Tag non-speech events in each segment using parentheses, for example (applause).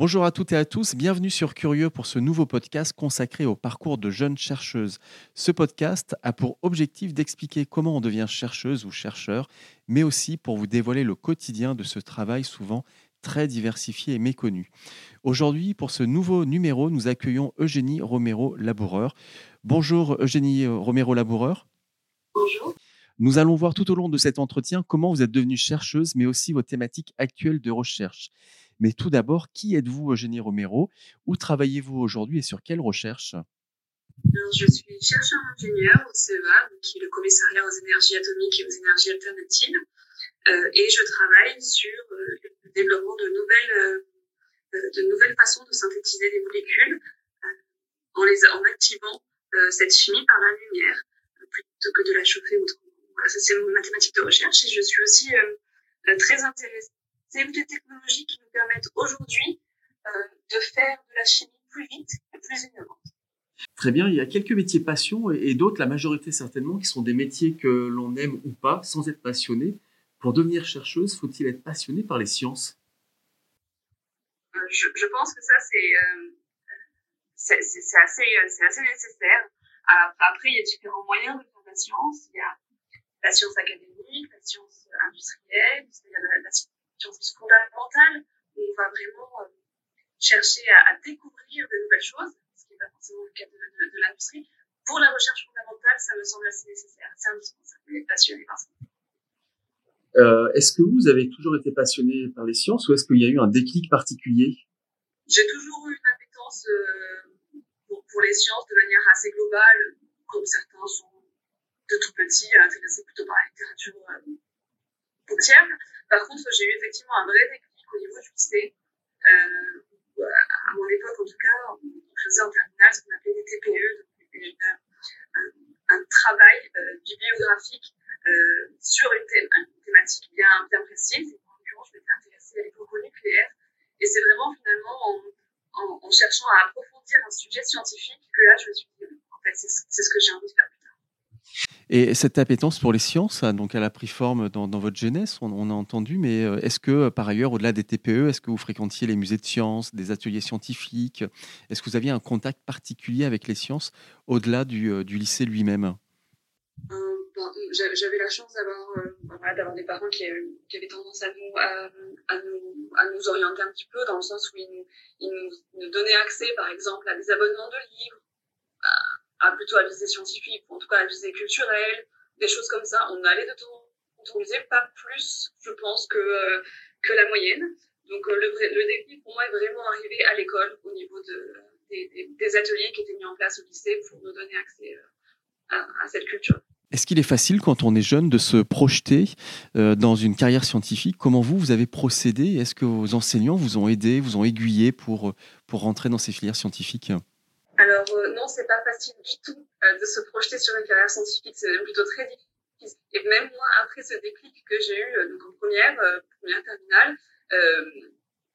Bonjour à toutes et à tous, bienvenue sur Curieux pour ce nouveau podcast consacré au parcours de jeunes chercheuses. Ce podcast a pour objectif d'expliquer comment on devient chercheuse ou chercheur, mais aussi pour vous dévoiler le quotidien de ce travail souvent très diversifié et méconnu. Aujourd'hui, pour ce nouveau numéro, nous accueillons Eugénie Romero-Laboureur. Bonjour Eugénie Romero-Laboureur. Bonjour. Nous allons voir tout au long de cet entretien comment vous êtes devenue chercheuse, mais aussi vos thématiques actuelles de recherche. Mais tout d'abord, qui êtes-vous, Eugénie Romero? Où travaillez-vous aujourd'hui et sur quelle recherche? Je suis chercheur ingénieur au CEA, qui est le commissariat aux énergies atomiques et aux énergies alternatives. Euh, et je travaille sur euh, le développement de nouvelles, euh, de nouvelles façons de synthétiser des molécules en, les, en activant cette chimie par la lumière, plutôt que de la chauffer autrement. Ça c'est mon mathématique de recherche. Et je suis aussi très intéressée c'est des technologies qui nous permettent aujourd'hui euh, de faire de la chimie plus vite et plus innovante. Très bien, il y a quelques métiers passion et d'autres, la majorité certainement, qui sont des métiers que l'on aime ou pas, sans être passionné. Pour devenir chercheuse, faut-il être passionné par les sciences? Euh, je, pense que ça, c'est euh, assez, assez nécessaire. Après, il y a différents moyens de faire de la science. Il y a la science académique, la science industrielle, il y a où on va vraiment euh, chercher à, découvrir de nouvelles choses, ce qui n'est pas forcément le cas de, l'industrie. Pour la recherche fondamentale, ça me semble assez nécessaire, c'est indispensable d'être passionné par ça. Euh, est-ce que vous avez toujours été passionné par les sciences ou est-ce qu'il y a eu un déclic particulier? J'ai toujours eu une appétence euh, pour, les sciences de manière assez globale, comme certains sont de tout petits intéressés plutôt par la littérature euh, par contre, j'ai eu effectivement un vrai déclic au niveau du lycée. Euh, à mon époque, en tout cas, on faisait en terminale ce qu'on appelait des TPE, donc un, un, travail euh, bibliographique euh, sur une, thématique bien, bien précise. En l'occurrence, je m'étais intéressée à l'époque au nucléaire. Et c'est vraiment finalement en, en, en, cherchant à approfondir un sujet scientifique que là, je me suis dit, en fait, c'est ce que j'ai envie de faire et cette appétence pour les sciences, donc elle a pris forme dans, votre jeunesse, on, a entendu, mais euh, est-ce que par ailleurs, au-delà des TPE, est-ce que vous fréquentiez les musées de sciences, des ateliers scientifiques? Est-ce que vous aviez un contact particulier avec les sciences au-delà du, euh, lycée lui-même? Euh, ben, J'avais la chance d'avoir des parents qui, avaient tendance à nous, orienter un petit peu, dans le sens où ils nous donnaient accès, par exemple, à des abonnements de livres, à plutôt à visée scientifique, ou en tout cas à visée culturelle, des choses comme ça. On allait de temps en temps pas plus, je pense, que, euh, que la moyenne. Donc euh, le, le défi pour moi est vraiment arrivé à l'école, au niveau de, des, des, ateliers qui étaient mis en place au lycée pour nous donner accès euh, à, à cette culture. Est-ce qu'il est facile quand on est jeune de se projeter dans une carrière scientifique? Comment vous, vous avez procédé? Est-ce que vos enseignants vous ont aidé, vous ont aiguillé pour, pour rentrer dans ces filières scientifiques? Alors c'est pas facile du tout euh, de se projeter sur une carrière scientifique, c'est même plutôt très difficile. Et même moi, après ce déclic que j'ai eu euh, donc en première, première terminale,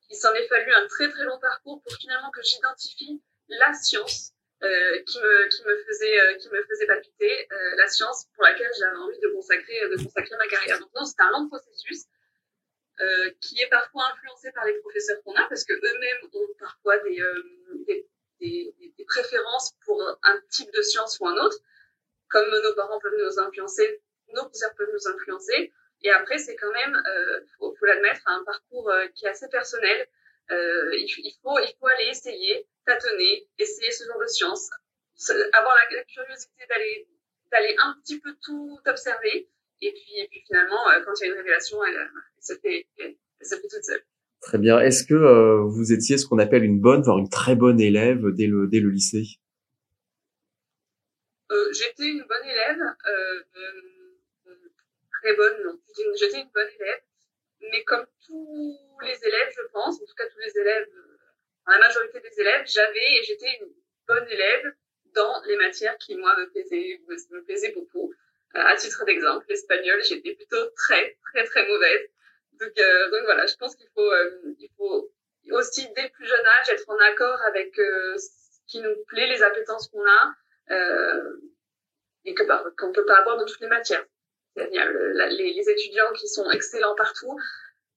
il s'en est fallu un très très long parcours pour finalement que j'identifie la science qui me qui me faisait qui me faisait palpiter, la science pour laquelle j'avais envie de consacrer de consacrer ma carrière. Donc non, c'est un long processus. qui est parfois influencé par les professeurs qu'on a parce que eux-mêmes ont parfois des des, préférences pour un type de science ou un autre, comme nos parents peuvent nous influencer, nos professeurs peuvent nous influencer. Et après, c'est quand même, euh, faut, l'admettre, un parcours euh, qui est assez personnel. Euh, il, il, faut, il faut aller essayer, tâtonner, essayer ce genre de science, avoir la, curiosité d'aller, d'aller un petit peu tout observer. Et puis, et puis finalement, euh, quand il y a une révélation, elle, elle, se fait, elle se fait toute seule. Très bien. Est-ce que euh, vous étiez ce qu'on appelle une bonne, voire une très bonne élève dès le, dès le lycée? Euh, j'étais une bonne élève, euh, très bonne, non, j'étais une bonne élève, mais comme tous les élèves, je pense, en tout cas tous les élèves, la majorité des élèves, j'avais et j'étais une bonne élève dans les matières qui, moi, me plaisaient, me, plaisaient beaucoup. à titre d'exemple, l'espagnol, j'étais plutôt très, très, très mauvaise. Donc, donc voilà, je pense qu'il faut, il faut aussi dès le plus jeune âge être en accord avec euh, ce qui nous plaît, les appétences qu'on a euh, et que bah, qu'on peut pas avoir dans toutes les matières. C'est-à-dire les, les, étudiants qui sont excellents partout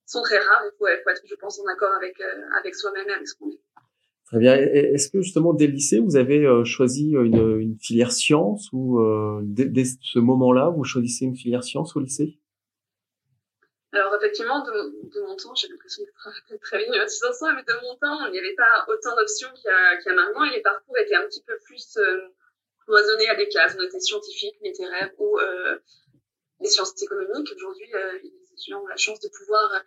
sont très rares. Il faut, faut être, je pense, en accord avec euh, avec soi-même et avec ce qu'on est. Très bien. Est-ce que justement dès le lycée, vous avez euh, choisi une, filière sciences ou dès, dès, ce moment-là, vous choisissez une filière sciences au lycée? Alors effectivement, de, de mon temps, j'ai l'impression d'être très vieille ans, mais de mon temps, il n'y avait pas autant d'options qu'il y, qu'il y a maintenant et les parcours étaient un petit peu plus euh, cloisonnés à des cases. On était scientifique, littéraire ou euh, les sciences économiques. Aujourd'hui, euh, les étudiants ont la chance de pouvoir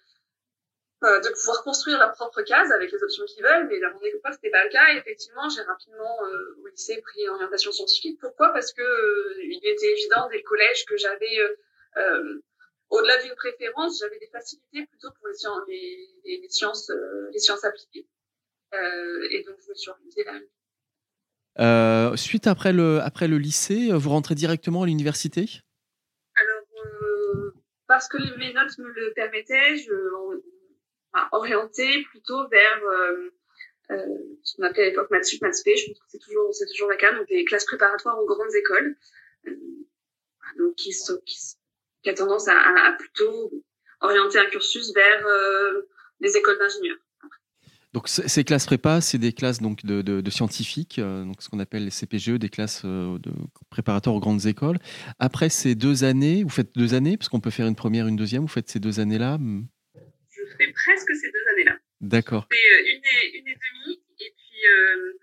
euh, de pouvoir construire leur propre case avec les options qu'ils veulent, mais à mon époque, c'était pas le cas. Et effectivement, j'ai rapidement euh, au lycée pris une orientation scientifique. Pourquoi? Parce que euh, il était évident dès le collège que j'avais au-delà d'une préférence, j'avais des facilités plutôt pour les sciences, les, les, sciences, euh, les sciences appliquées. Euh, et donc, je me suis orientée là. Euh, suite après le, après le lycée, vous rentrez directement à l'université? Alors, euh, parce que mes notes me le permettaient, je m'a orientée plutôt vers euh, ce qu'on appelait à l'époque Maths Sup, Maths P. Je pense que c'est toujours, c'est toujours le cas, donc des classes préparatoires aux grandes écoles, donc qui, sont, qui, qui a tendance à, à, plutôt orienter un cursus vers euh, les écoles d'ingénieurs. Donc ces classes prépa, c'est des classes donc de, de, de scientifiques, euh, donc ce qu'on appelle les CPGE, des classes euh, de préparatoires aux grandes écoles. Après ces deux années, vous faites deux années, parce qu'on peut faire une première, une deuxième. Vous faites ces deux années-là. Je fais presque ces deux années-là. D'accord. Une et, une et demie, et puis euh,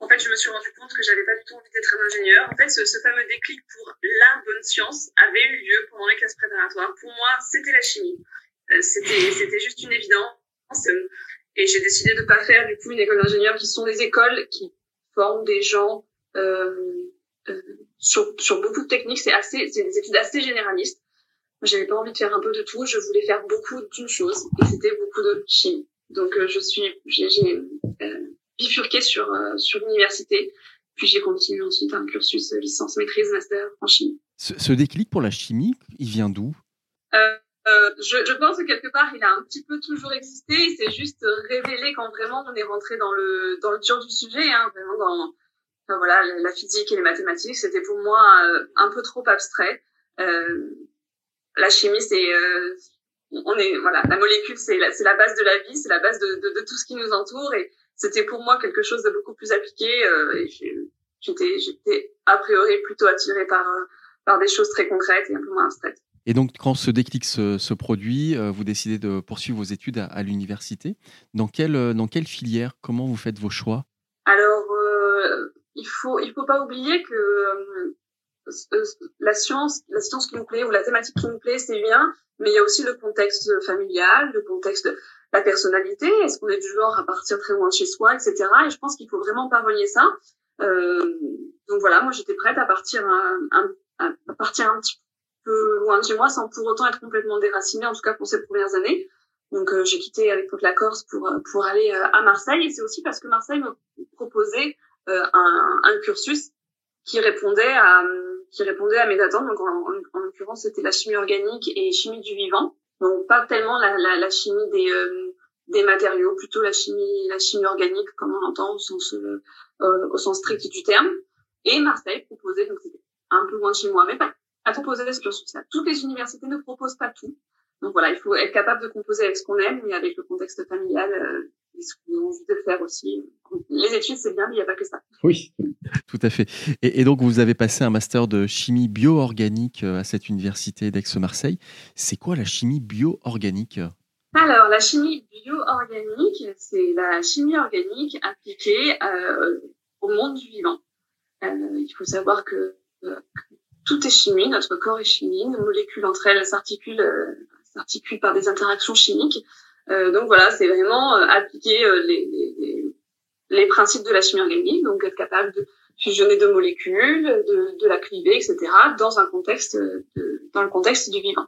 en fait, je me suis rendu compte que j'avais pas du tout envie d'être un ingénieur. En fait, ce, ce, fameux déclic pour la bonne science avait eu lieu pendant les classes préparatoires. Pour moi, c'était la chimie. Euh, c'était, c'était juste une évidence. Et j'ai décidé de pas faire du coup une école d'ingénieur qui sont des écoles qui forment des gens euh, euh, sur, sur beaucoup de techniques. C'est assez, c'est des études assez généralistes. Moi, j'avais pas envie de faire un peu de tout. Je voulais faire beaucoup d'une chose, et c'était beaucoup de chimie. Donc, euh, je suis, j'ai, j'ai euh, bifurqué sur, euh, sur l'université. Puis j'ai continué ensuite un cursus licence, maîtrise, master en chimie. Ce, ce déclic pour la chimie, il vient d'où? Euh, euh, je, je, pense que quelque part, il a un petit peu toujours existé. Il s'est juste révélé quand vraiment on est rentré dans le dans le dur du sujet, hein, vraiment dans enfin, voilà la physique et les mathématiques. C'était pour moi euh, un peu trop abstrait. La chimie, c'est on est voilà la molécule, c'est la, c'est la base de la vie, c'est la base de, de, de, tout ce qui nous entoure et c'était pour moi quelque chose de beaucoup plus appliqué. Euh, j'étais, j'étais a priori plutôt attirée par, euh, par des choses très concrètes et un peu moins abstraites. Et donc, quand ce déclic se, se produit, euh, vous décidez de poursuivre vos études à, à l'université. Dans quelle, dans quelle filière? Comment vous faites vos choix? Alors, euh, il faut il faut pas oublier que euh, la science, la science qui nous plaît ou la thématique qui nous plaît, c'est bien, mais il y a aussi le contexte familial, le contexte la personnalité, est-ce qu'on est du genre à partir très loin de chez soi, etc. Et je pense qu'il faut vraiment pas relier ça. Euh, donc voilà, moi j'étais prête à partir un, à partir un petit peu loin de chez moi sans pour autant être complètement déracinée, en tout cas pour ces premières années. Donc euh, j'ai quitté avec toute la Corse pour pour aller euh, à Marseille et c'est aussi parce que Marseille me proposait euh, un, un, cursus qui répondait à qui répondait à mes attentes. Donc en, en, en l'occurrence c'était la chimie organique et chimie du vivant. Donc pas tellement la, la, la chimie des, euh, des matériaux, plutôt la chimie, la chimie organique comme on l'entend au sens, euh, euh, au sens strict du terme. Et Marseille proposait, donc c'était un peu loin de chez moi, mais pas, à proposer ce cursus-là. Toutes les universités ne proposent pas tout. Donc voilà, il faut être capable de composer avec ce qu'on aime, mais avec le contexte familial, euh, ce qu'on a envie de faire aussi. Les études, c'est bien, mais il n'y a pas que ça. Oui, tout à fait. Et, et, donc, vous avez passé un master de chimie bio-organique euh, à cette université d'Aix-Marseille. C'est quoi la chimie bio-organique? Alors, la chimie bio-organique, c'est la chimie organique appliquée euh, au monde du vivant. Euh, il faut savoir que euh, tout est chimie, notre corps est chimie, nos molécules entre elles s'articulent s'articulent par des interactions chimiques. Euh, donc voilà, c'est vraiment euh, appliquer euh, les, principes de la chimie organique, donc être capable de fusionner deux molécules, de, la cliver, etc., dans un contexte, dans le contexte du vivant.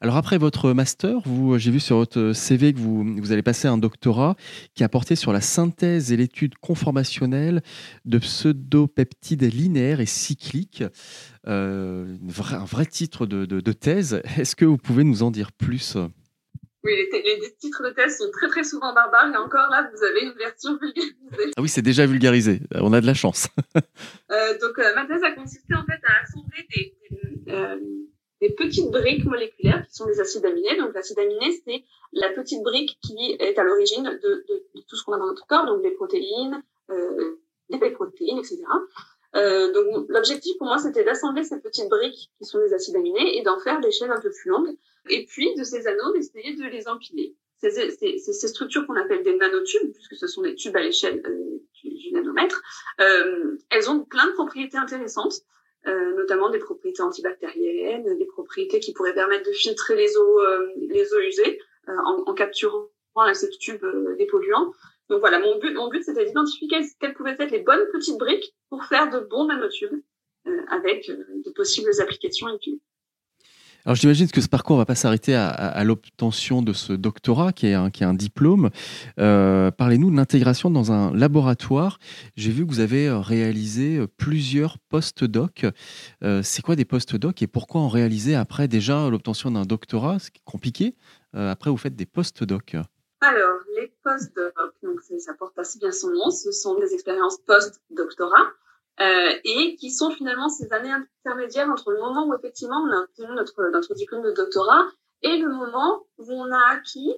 Alors après votre master, vous, j'ai vu sur votre CV que vous, vous allez passer un doctorat qui a porté sur la synthèse et l'étude conformationnelle de pseudopeptides linéaires et cycliques. Un vrai titre de thèse. Est-ce que vous pouvez nous en dire plus? Oui, les, les, titres de thèse sont très très souvent barbares et encore là, vous avez une version vulgarisée. Ah oui, c'est déjà vulgarisé. On a de la chance. (laughs) euh, donc, euh, ma thèse a consisté en fait à assembler des, des, euh, des, petites briques moléculaires qui sont des acides aminés. Donc, l'acide aminé, c'est la petite brique qui est à l'origine de, de, de, tout ce qu'on a dans notre corps, donc les protéines, euh, les protéines, etc. Euh, donc l'objectif pour moi c'était d'assembler ces petites briques qui sont des acides aminés et d'en faire des chaînes un peu plus longues et puis de ces anneaux d'essayer de les empiler. Ces, structures qu'on appelle des nanotubes, puisque ce sont des tubes à l'échelle euh, du, nanomètre, euh, elles ont plein de propriétés intéressantes, euh, notamment des propriétés antibactériennes, des propriétés qui pourraient permettre de filtrer les eaux, usées en, en, capturant à ces tubes des polluants. Donc voilà, mon but, mon but c'était d'identifier quelles, pouvaient être les bonnes petites briques pour faire de bons nanotubes euh, avec euh, de possibles applications utiles. Alors j'imagine que ce parcours ne va pas s'arrêter à, l'obtention de ce doctorat qui est un, diplôme. Euh, Parlez-nous de l'intégration dans un laboratoire. J'ai vu que vous avez réalisé plusieurs post-doc. Euh, C'est quoi des post-doc et pourquoi en réaliser après déjà l'obtention d'un doctorat? C'est compliqué. Après, vous faites des post-doc. Alors, les post-doc, donc ça porte assez bien son nom, ce sont des expériences post-doctorat euh, et qui sont finalement ces années intermédiaires entre le moment où effectivement on a obtenu notre, notre diplôme de doctorat et le moment où on a acquis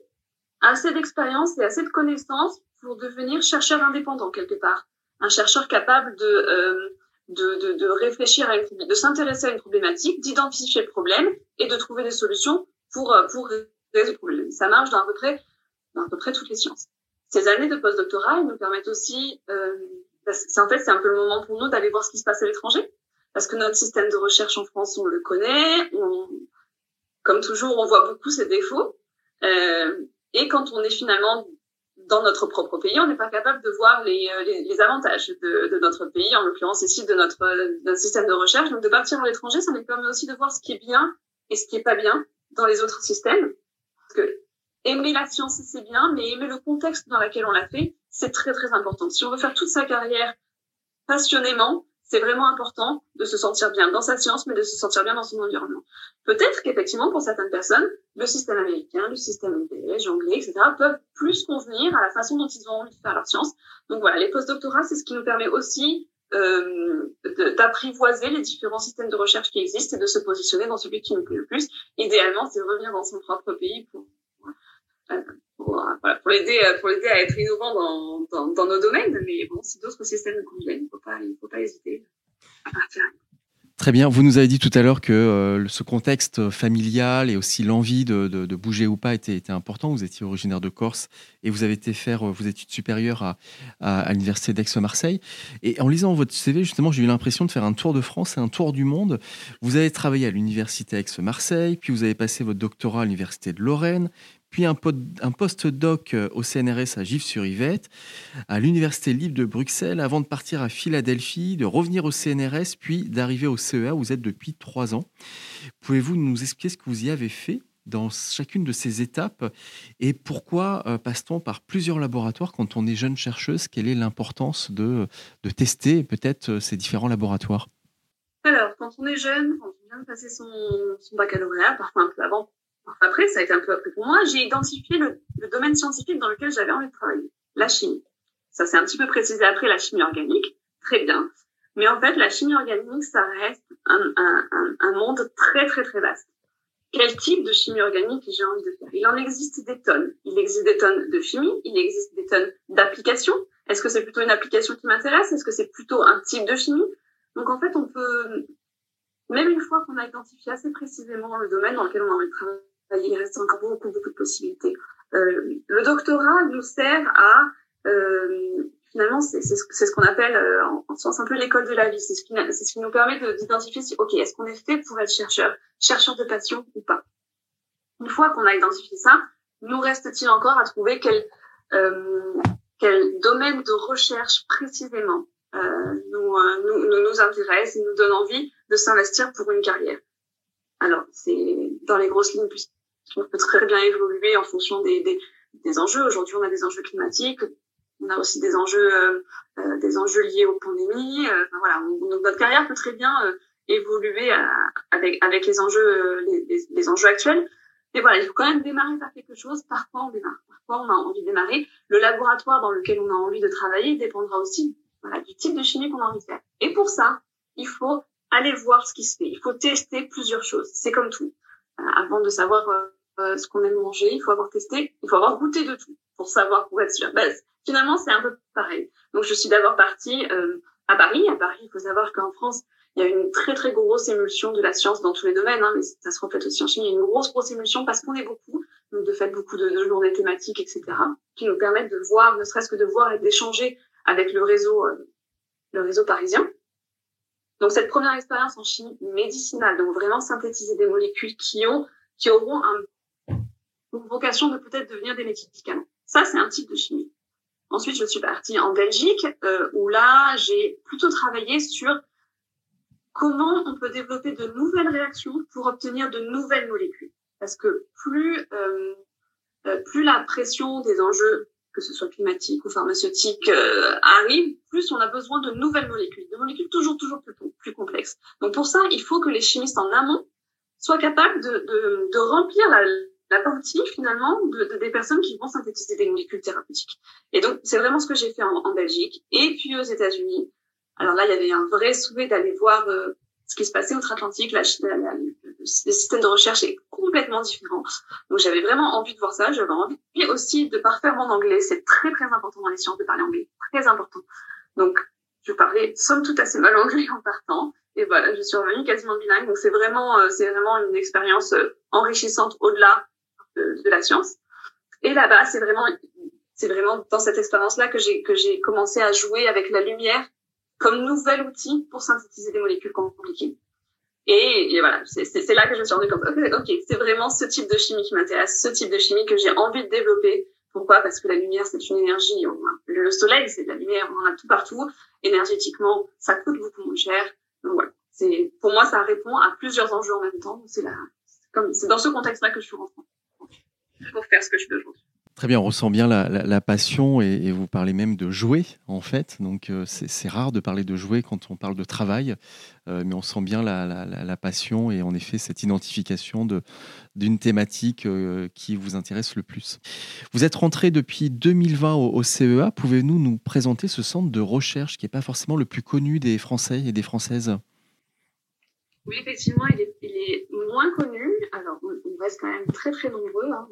assez d'expérience et assez de connaissances pour devenir chercheur indépendant quelque part. Un chercheur capable de, euh, de, de, réfléchir à une, de s'intéresser à une problématique, d'identifier le problème et de trouver des solutions pour, euh, pour résoudre le problème. Ça marche dans à peu près à peu près toutes les sciences. Ces années de postdoctorat, nous permettent aussi, euh, c'est en fait c'est un peu le moment pour nous d'aller voir ce qui se passe à l'étranger, parce que notre système de recherche en France, on le connaît, on, comme toujours, on voit beaucoup ses défauts, euh, et quand on est finalement dans notre propre pays, on n'est pas capable de voir les, euh, les, les avantages de, de, notre pays, en l'occurrence ici de notre, notre système de recherche. Donc de partir à l'étranger, ça nous permet aussi de voir ce qui est bien et ce qui est pas bien dans les autres systèmes. Parce que aimer la science, c'est bien, mais aimer le contexte dans lequel on l'a fait, c'est très très important. Si on veut faire toute sa carrière passionnément, c'est vraiment important de se sentir bien dans sa science, mais de se sentir bien dans son environnement. Peut-être qu'effectivement, pour certaines personnes, le système américain, le système belge, anglais, etc., peuvent plus convenir à la façon dont ils ont envie de faire leur science. Donc voilà, les postdoctorats, c'est ce qui nous permet aussi euh, d'apprivoiser les différents systèmes de recherche qui existent et de se positionner dans celui qui nous plaît le plus. Idéalement, c'est revenir dans son propre pays pour pour, voilà, pour l'aider pour l'aider à être innovant dans, dans, nos domaines. Mais bon, si d'autres systèmes nous conviennent, il ne faut pas, il faut pas hésiter à partir. Très bien. Vous nous avez dit tout à l'heure que euh, ce contexte familial et aussi l'envie de, de, bouger ou pas était, était, important. Vous étiez originaire de Corse et vous avez été faire euh, vos études supérieures à, à, l'université d'Aix-Marseille. Et en lisant votre CV, justement, j'ai eu l'impression de faire un tour de France et un tour du monde. Vous avez travaillé à l'université Aix-Marseille, puis vous avez passé votre doctorat à l'université de Lorraine, puis un, post-doc euh, au CNRS à Gif-sur-Yvette, à l'Université libre de Bruxelles, avant de partir à Philadelphie, de revenir au CNRS, puis d'arriver au CEA où vous êtes depuis trois ans. Pouvez-vous nous expliquer ce que vous y avez fait dans chacune de ces étapes et pourquoi euh, passe-t-on par plusieurs laboratoires quand on est jeune chercheuse? Quelle est l'importance de, de tester peut-être euh, ces différents laboratoires? Alors, quand on est jeune, quand on vient de passer son baccalauréat, parfois un peu avant, après, ça a été un peu après pour moi. J'ai identifié le, domaine scientifique dans lequel j'avais envie de travailler, la chimie. Ça s'est un petit peu précisé après la chimie organique, très bien. Mais en fait, la chimie organique, ça reste un, un, un, un monde très très très vaste. Quel type de chimie organique j'ai envie de faire? Il en existe des tonnes. Il existe des tonnes de chimie, il existe des tonnes d'applications. Est-ce que c'est plutôt une application qui m'intéresse? Est-ce que c'est plutôt un type de chimie? Donc en fait, on peut, même une fois qu'on a identifié assez précisément le domaine dans lequel on a envie de travailler, il reste encore beaucoup, beaucoup de possibilités. Euh, le doctorat nous sert à, euh, finalement, c'est ce, qu'on appelle euh, en, en, science un peu l'école de la vie. C'est ce, qui, ce qui nous permet d'identifier si, ok, est-ce qu'on est fait pour être chercheur, chercheur de passion ou pas. Une fois qu'on a identifié ça, nous reste-t-il encore à trouver quel, euh, quel domaine de recherche précisément nous, nous, nous, intéresse et nous donne envie de s'investir pour une carrière? Alors, c'est dans les grosses lignes, puisqu'on peut très bien évoluer en fonction des, des, des enjeux. Aujourd'hui, on a des enjeux climatiques, on a aussi des enjeux, euh, euh, des enjeux liés aux pandémies. Euh, enfin, voilà, notre carrière peut très bien évoluer avec avec les enjeux, les, les, enjeux actuels. Mais voilà, il faut quand même démarrer par quelque chose. Parfois, on démarre? Parfois, on a envie de démarrer? Le laboratoire dans lequel on a envie de travailler dépendra aussi voilà, du type de chimie qu'on a envie de faire. Et pour ça, il faut aller voir ce qui se fait. Il faut tester plusieurs choses. C'est comme tout. avant de savoir ce qu'on aime manger, il faut avoir testé, il faut avoir goûté de tout pour savoir, pour être sûr. Ben, finalement, c'est un peu pareil. Donc, je suis d'abord partie euh, à Paris. À Paris, il faut savoir qu'en France, il y a une très, très grosse émulsion de la science dans tous les domaines, hein, mais ça se reflète aussi en chimie. Il y a une grosse, grosse émulsion parce qu'on est beaucoup, donc de fait, beaucoup de, de journées thématiques, etc., qui nous permettent de voir, ne serait-ce que de voir et d'échanger avec le réseau, euh, le réseau parisien. Donc, cette première expérience en chimie médicinale, donc vraiment synthétiser des molécules qui ont, qui auront un, vocation de peut-être devenir des médicaments. Ça, c'est un type de chimie. Ensuite, je suis partie en Belgique, euh, où là, j'ai plutôt travaillé sur comment on peut développer de nouvelles réactions pour obtenir de nouvelles molécules. Parce que plus euh, euh plus la pression des enjeux, que ce soit climatiques ou pharmaceutiques, euh, arrive, plus on a besoin de nouvelles molécules, de molécules toujours toujours plus, plus complexes. Donc pour ça, il faut que les chimistes en amont soient capables de, de, de remplir la, la partie finalement de, des personnes qui vont synthétiser des molécules thérapeutiques. Et donc c'est vraiment ce que j'ai fait en, en, Belgique et puis aux États-Unis. Alors là, il y avait un vrai souhait d'aller voir euh, ce qui se passait outre-Atlantique. La, le système de recherche est complètement différent. Donc j'avais vraiment envie de voir ça. J'avais envie aussi de parfaire mon anglais. C'est très très important dans les sciences de parler anglais, très important. Donc je parlais somme toute assez mal anglais en partant. Et voilà, je suis revenue quasiment bilingue. Donc c'est vraiment, euh, c'est vraiment une expérience euh, enrichissante au-delà de, la science. Et là-bas, c'est vraiment, c'est vraiment dans cette expérience-là que j'ai que j'ai commencé à jouer avec la lumière comme nouvel outil pour synthétiser des molécules compliquées. Et, voilà, c'est là que je me suis rendu compte, ok, c'est vraiment ce type de chimie qui m'intéresse, ce type de chimie que j'ai envie de développer. Pourquoi? Parce que la lumière, c'est une énergie. le soleil, c'est de la lumière, on en a tout partout. Énergétiquement, ça coûte beaucoup moins cher. Donc voilà, c'est pour moi, ça répond à plusieurs enjeux en même temps. C'est comme c'est dans ce contexte-là que je suis rentrée pour faire ce que je peux aujourd'hui. Très bien, on ressent bien la, passion et, vous parlez même de jouer en fait. Donc euh, c'est rare de parler de jouer quand on parle de travail, euh, mais on sent bien la, passion et en effet cette identification d'une thématique euh, qui vous intéresse le plus. Vous êtes rentré depuis 2020 au, CEA. Pouvez-vous nous présenter ce centre de recherche qui n'est pas forcément le plus connu des Français et des Françaises? Oui, effectivement, il est, moins connu. Alors on reste quand même très très nombreux. Hein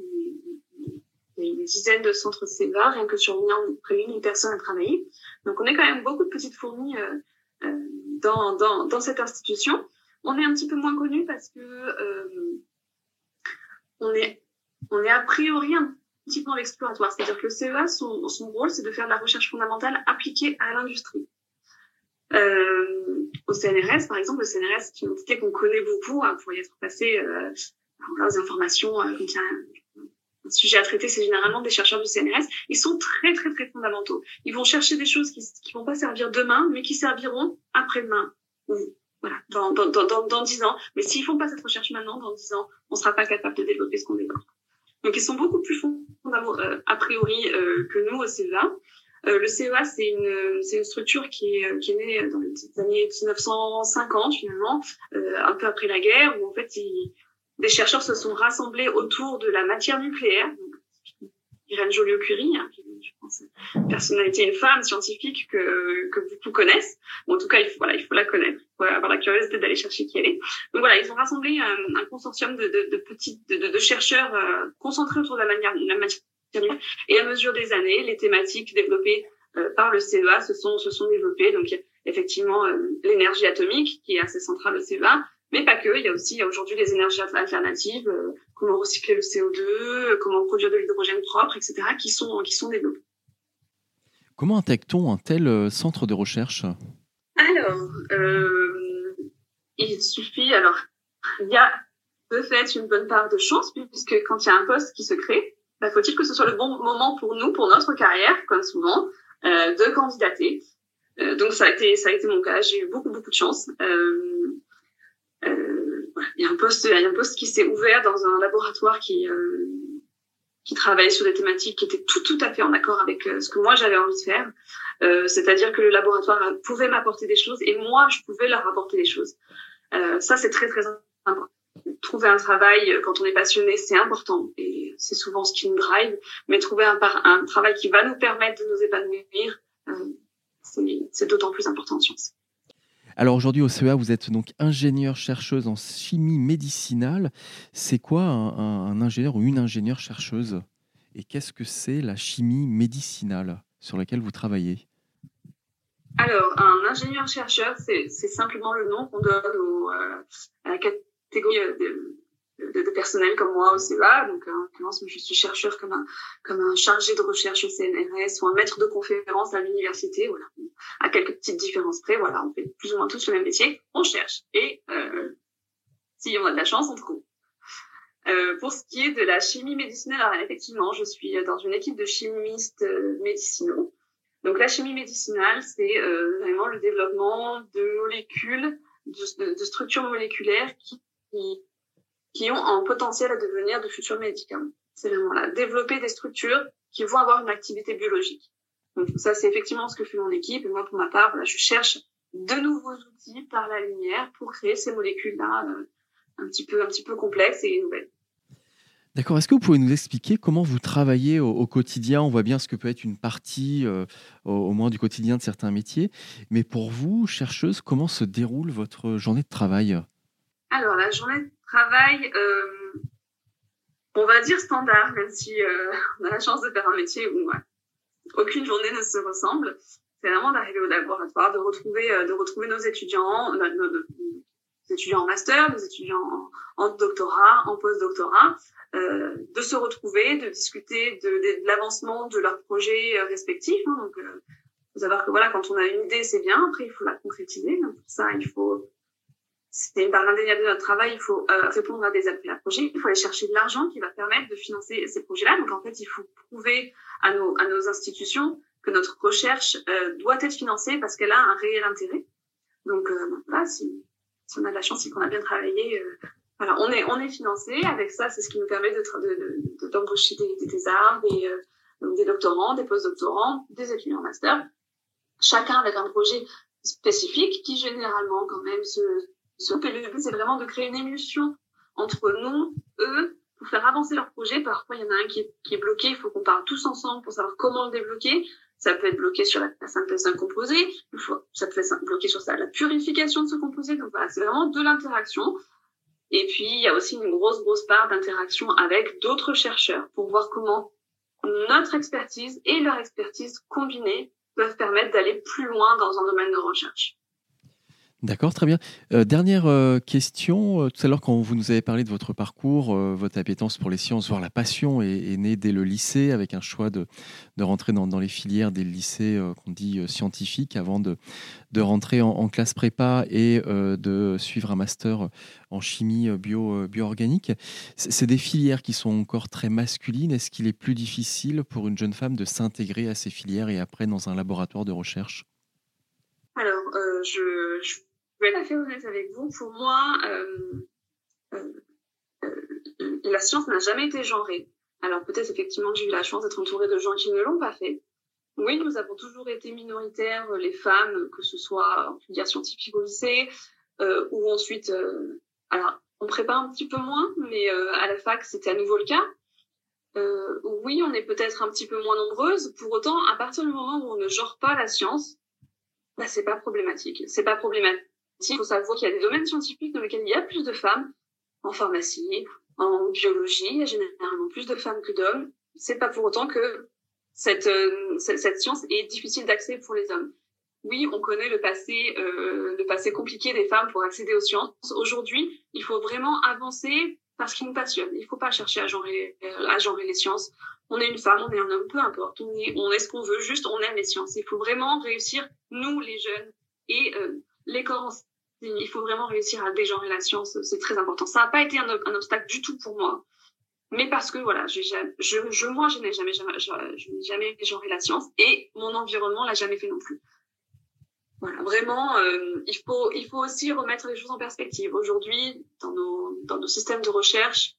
il y a une dizaine de centres CEVA, rien que sur Lyon, près d'une personne à travailler. Donc, on est quand même beaucoup de petites fourmis euh, euh, dans, dans, cette institution. On est un petit peu moins connu parce que euh, on, est, on est a priori un petit peu en exploratoire. C'est-à-dire que le CEA, son, rôle, c'est de faire de la recherche fondamentale appliquée à l'industrie. Au CNRS, par exemple, le CNRS, c'est une entité qu'on connaît beaucoup hein, pour y être passé euh, informations euh, sujet à traiter, c'est généralement des chercheurs du CNRS. Ils sont très, très, très fondamentaux. Ils vont chercher des choses qui ne vont pas servir demain, mais qui serviront après-demain. Voilà, dans, dans, dans, dans 10 ans. Mais s'ils font pas cette recherche maintenant, dans 10 ans, on sera pas capable de développer ce qu'on développe. Donc, ils sont beaucoup plus fondamentaux, euh, a priori, euh, que nous au CEA. Euh, le CEA, c'est une, une structure qui est, qui est née dans les années 1950, finalement, un peu après la guerre, où en fait, ils, des chercheurs se sont rassemblés autour de la matière nucléaire. Irène Joliot-Curie, hein, je pense, personnalité, une femme scientifique que, que beaucoup connaissent. Bon, en tout cas, il faut, voilà, il faut la connaître. Il faut avoir la curiosité d'aller chercher qui elle est. Donc voilà, ils ont rassemblé un, un consortium de, de, de petits, de, de, chercheurs euh, concentrés autour de la, matière nucléaire. Et à mesure des années, les thématiques développées euh, par le CEA se sont, se sont développées. Donc, effectivement, euh, l'énergie atomique, qui est assez centrale au CEA, mais pas que, il y a aussi aujourd'hui les énergies alternatives, euh, comment recycler le CO2, euh, comment produire de l'hydrogène propre, etc., qui sont, qui sont développés. Comment intègre-t-on un tel euh, centre de recherche? Alors, euh, il suffit, alors, il y a de fait une bonne part de chance, puisque quand il y a un poste qui se crée, bah, faut-il que ce soit le bon moment pour nous, pour notre carrière, comme souvent, euh, de candidater. Donc ça a été ça a été mon cas. J'ai eu beaucoup beaucoup de chance. Euh, euh, il y a un poste y a un poste qui s'est ouvert dans un laboratoire qui euh, qui travaillait sur des thématiques qui étaient tout tout à fait en accord avec ce que moi j'avais envie de faire. C'est-à-dire que le laboratoire pouvait m'apporter des choses et moi je pouvais leur apporter des choses. ça c'est très très important trouver un travail euh, quand on est passionné, c'est important et c'est souvent ce qui nous drive. Mais trouver un, un travail qui va nous permettre de nous épanouir, euh, c'est d'autant plus important en sciences. Alors aujourd'hui au CEA, vous êtes donc ingénieure chercheuse en chimie médicinale. C'est quoi un, ingénieur ou une ingénieure chercheuse? Et qu'est-ce que c'est la chimie médicinale sur laquelle vous travaillez? Alors, un ingénieur-chercheur, c'est simplement le nom qu'on donne euh, à la catégorie euh, de, de, personnel comme moi au CEA. Donc, en l'occurrence, je suis chercheur comme un, comme un chargé de recherche au CNRS ou un maître de conférence à l'université. Voilà. À quelques petites différences près, voilà, on fait plus ou moins tous le même métier. On cherche. Et euh, si on a de la chance, on trouve. Euh, pour ce qui est de la chimie médicinale, alors effectivement, je suis dans une équipe de chimistes euh, médicinaux. Donc la chimie médicinale, c'est euh, vraiment le développement de molécules, de, de structures moléculaires qui qui, qui ont un potentiel à devenir de futurs médicaments. C'est vraiment là, développer des structures qui vont avoir une activité biologique. Donc ça, c'est effectivement ce que fait mon équipe. Et moi, pour ma part, je cherche de nouveaux outils par la lumière pour créer ces molécules-là euh, un petit peu, un petit peu complexes et nouvelles. D'accord. Est-ce que vous pouvez nous expliquer comment vous travaillez au, quotidien? On voit bien ce que peut être une partie, euh, au, moins du quotidien de certains métiers. Mais pour vous, chercheuse, comment se déroule votre journée de travail? Alors, la journée de travail, euh, on va dire standard, même si euh, on a la chance de faire un métier où aucune journée ne se ressemble. C'est vraiment d'arriver au laboratoire, de retrouver, euh, de retrouver nos étudiants, nos, étudiants en master, nos étudiants en, doctorat, en post-doctorat, de se retrouver, de discuter de, l'avancement de leurs projets respectifs. Hein. donc, faut savoir que voilà, quand on a une idée, c'est bien. Après, il faut la concrétiser. Donc, pour ça, il faut c'est part indéniable de notre travail. Il faut euh, répondre à des appels à projets. Il faut aller chercher de l'argent qui va permettre de financer ces projets-là. Donc en fait, il faut prouver à nos, à nos institutions que notre recherche euh, doit être financée parce qu'elle a un réel intérêt. Donc euh, voilà, si, si, on a de la chance et qu'on a bien travaillé, euh, voilà, on est on est financé. Avec ça, c'est ce qui nous permet de d'embaucher de, de, des, des thésards, des, euh, des doctorants, des post-doctorants, des étudiants en master, chacun avec un projet spécifique qui généralement quand même se Sauf que le but, c'est vraiment de créer une émulsion entre nous, eux, pour faire avancer leur projet. Parfois, il y en a un qui est, qui est bloqué, il faut qu'on parle tous ensemble pour savoir comment le débloquer. Ça peut être bloqué sur la, synthèse d'un composé, ça peut être bloqué sur ça, la purification de ce composé. Donc voilà, c'est vraiment de l'interaction. Et puis, il y a aussi une grosse, grosse part d'interaction avec d'autres chercheurs pour voir comment notre expertise et leur expertise combinée peuvent permettre d'aller plus loin dans un domaine de recherche. D'accord, très bien. Euh, dernière euh, question. Euh, tout à l'heure, quand vous nous avez parlé de votre parcours, votre appétence pour les sciences, voire la passion, est, née dès le lycée, avec un choix de, de rentrer dans, les filières des lycées qu'on dit scientifiques, avant de, de rentrer en, en, classe prépa et de suivre un master en chimie bio, bio-organique. C'est des filières qui sont encore très masculines. Est-ce qu'il est plus difficile pour une jeune femme de s'intégrer à ces filières et après dans un laboratoire de recherche? Alors, je, je vais être fait honnête avec vous. Pour moi, euh, euh, euh, la science n'a jamais été genrée. Alors peut-être effectivement que j'ai eu la chance d'être entourée de gens qui ne l'ont pas fait. Oui, nous avons toujours été minoritaires, les femmes, que ce soit en filière scientifique au lycée, euh, ou ensuite, alors on prépare un petit peu moins, mais à la fac c'était à nouveau le cas. oui, on est peut-être un petit peu moins nombreuses. Pour autant, à partir du moment où on ne genre pas la science, bah, c'est pas problématique. C'est pas problématique il faut savoir qu'il y a des domaines scientifiques dans lesquels il y a plus de femmes, en pharmacie, en biologie, il y a généralement plus de femmes que d'hommes. C'est pas pour autant que cette, euh, science est difficile d'accès pour les hommes. Oui, on connaît le passé, euh, le passé compliqué des femmes pour accéder aux sciences. Aujourd'hui, il faut vraiment avancer parce qu'il nous passionne. Il ne faut pas chercher à genrer, euh, à genrer les sciences. On est une femme, on est un homme, peu importe. On est, ce qu'on veut, juste on aime les sciences. Il faut vraiment réussir, nous les jeunes, et les corps il faut vraiment réussir à dégenrer la science, c'est très important. Ça n'a pas été un, obstacle du tout pour moi. mais parce que voilà, j'ai je, je, moi, je n'ai jamais, jamais, je, n'ai jamais genré la science et mon environnement l'a jamais fait non plus. Voilà, vraiment, euh, il faut, il faut aussi remettre les choses en perspective. Aujourd'hui, dans nos, dans nos systèmes de recherche,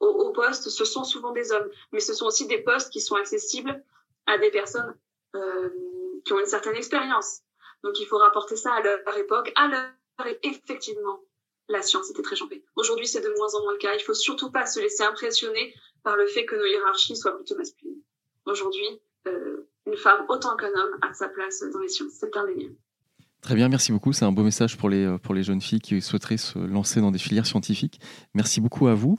au, au poste, ce sont souvent des hommes, mais ce sont aussi des postes qui sont accessibles à des personnes euh, qui ont une certaine expérience. Donc, il faut rapporter ça à leur époque, à leur effectivement, la science était très champée. Aujourd'hui, c'est de moins en moins le cas. Il faut surtout pas se laisser impressionner par le fait que nos hiérarchies soient plutôt masculines. Aujourd'hui, euh, une femme autant qu'un homme a sa place dans les sciences. C'est indéniable. Très bien, merci beaucoup. C'est un beau message pour les, pour les jeunes filles qui souhaiteraient se lancer dans des filières scientifiques. Merci beaucoup à vous.